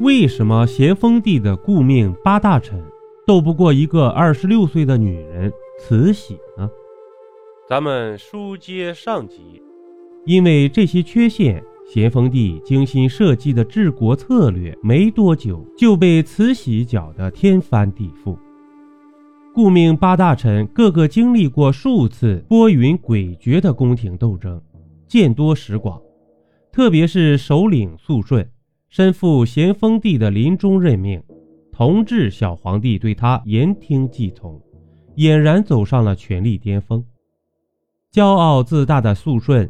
为什么咸丰帝的顾命八大臣斗不过一个二十六岁的女人慈禧呢？咱们书接上集，因为这些缺陷，咸丰帝精心设计的治国策略没多久就被慈禧搅得天翻地覆。顾命八大臣个个经历过数次波云诡谲的宫廷斗争，见多识广，特别是首领肃顺。身负咸丰帝的临终任命，同治小皇帝对他言听计从，俨然走上了权力巅峰。骄傲自大的肃顺，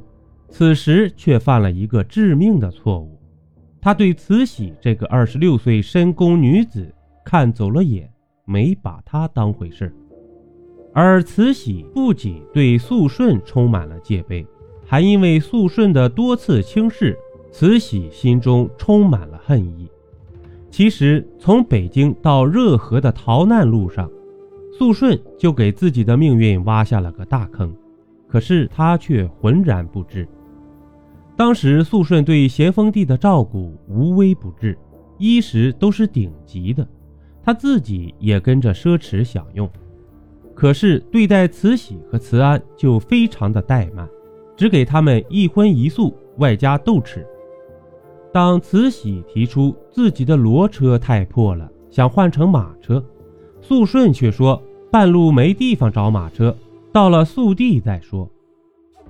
此时却犯了一个致命的错误，他对慈禧这个二十六岁深宫女子看走了眼，没把她当回事而慈禧不仅对肃顺充满了戒备，还因为肃顺的多次轻视。慈禧心中充满了恨意。其实，从北京到热河的逃难路上，肃顺就给自己的命运挖下了个大坑，可是他却浑然不知。当时，肃顺对咸丰帝的照顾无微不至，衣食都是顶级的，他自己也跟着奢侈享用。可是，对待慈禧和慈安就非常的怠慢，只给他们一荤一素，外加豆豉。当慈禧提出自己的骡车太破了，想换成马车，肃顺却说半路没地方找马车，到了肃帝再说。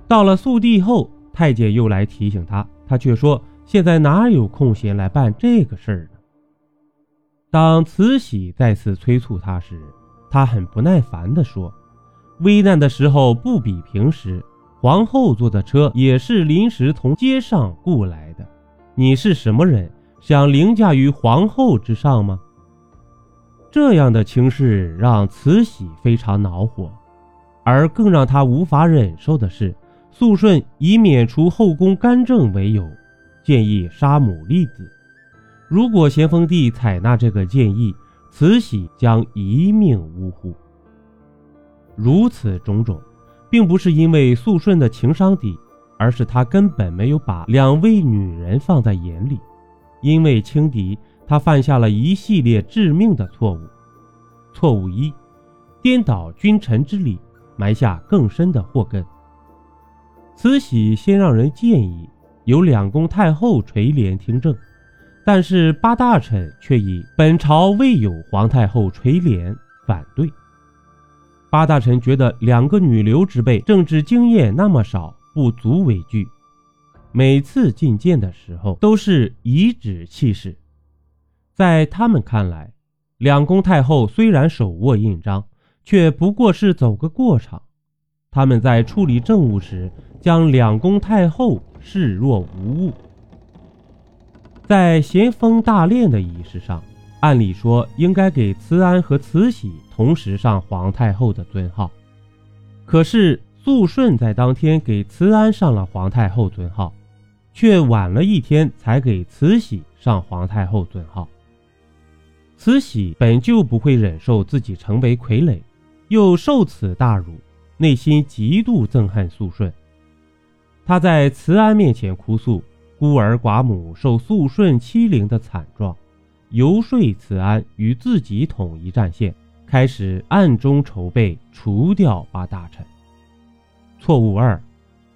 到了肃帝后，太监又来提醒他，他却说现在哪有空闲来办这个事儿呢？当慈禧再次催促他时，他很不耐烦地说：“危难的时候不比平时，皇后坐的车也是临时从街上雇来的。”你是什么人？想凌驾于皇后之上吗？这样的轻视让慈禧非常恼火，而更让她无法忍受的是，肃顺以免除后宫干政为由，建议杀母立子。如果咸丰帝采纳这个建议，慈禧将一命呜呼。如此种种，并不是因为肃顺的情商低。而是他根本没有把两位女人放在眼里，因为轻敌，他犯下了一系列致命的错误。错误一，颠倒君臣之礼，埋下更深的祸根。慈禧先让人建议由两宫太后垂帘听政，但是八大臣却以本朝未有皇太后垂帘反对。八大臣觉得两个女流之辈政治经验那么少。不足为惧，每次觐见的时候都是颐指气使。在他们看来，两宫太后虽然手握印章，却不过是走个过场。他们在处理政务时，将两宫太后视若无物。在咸丰大殓的仪式上，按理说应该给慈安和慈禧同时上皇太后的尊号，可是。肃顺在当天给慈安上了皇太后尊号，却晚了一天才给慈禧上皇太后尊号。慈禧本就不会忍受自己成为傀儡，又受此大辱，内心极度憎恨肃顺。她在慈安面前哭诉孤儿寡母受肃顺欺凌的惨状，游说慈安与自己统一战线，开始暗中筹备除掉八大臣。错误二，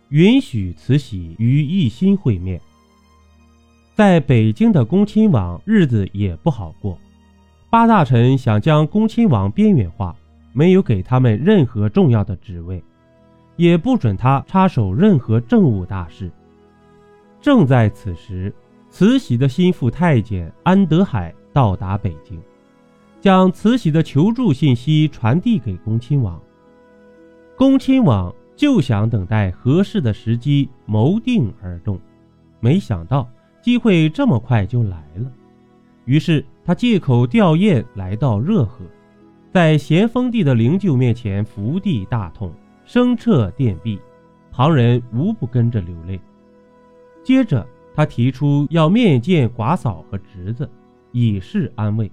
允许慈禧与奕欣会面。在北京的恭亲王日子也不好过，八大臣想将恭亲王边缘化，没有给他们任何重要的职位，也不准他插手任何政务大事。正在此时，慈禧的心腹太监安德海到达北京，将慈禧的求助信息传递给恭亲王。恭亲王。就想等待合适的时机谋定而动，没想到机会这么快就来了。于是他借口吊唁来到热河，在咸丰帝的灵柩面前伏地大痛，声彻殿壁，旁人无不跟着流泪。接着他提出要面见寡嫂和侄子，以示安慰。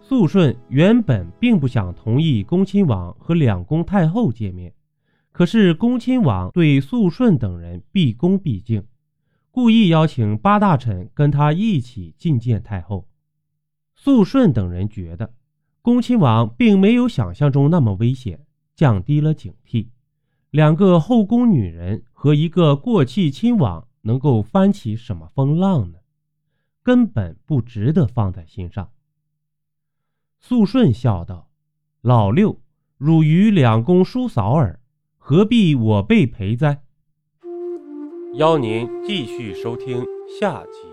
肃顺原本并不想同意恭亲王和两宫太后见面。可是恭亲王对肃顺等人毕恭毕敬，故意邀请八大臣跟他一起觐见太后。肃顺等人觉得，恭亲王并没有想象中那么危险，降低了警惕。两个后宫女人和一个过气亲王，能够翻起什么风浪呢？根本不值得放在心上。肃顺笑道：“老六，汝与两宫叔嫂耳，何必我辈陪哉？”邀您继续收听下集。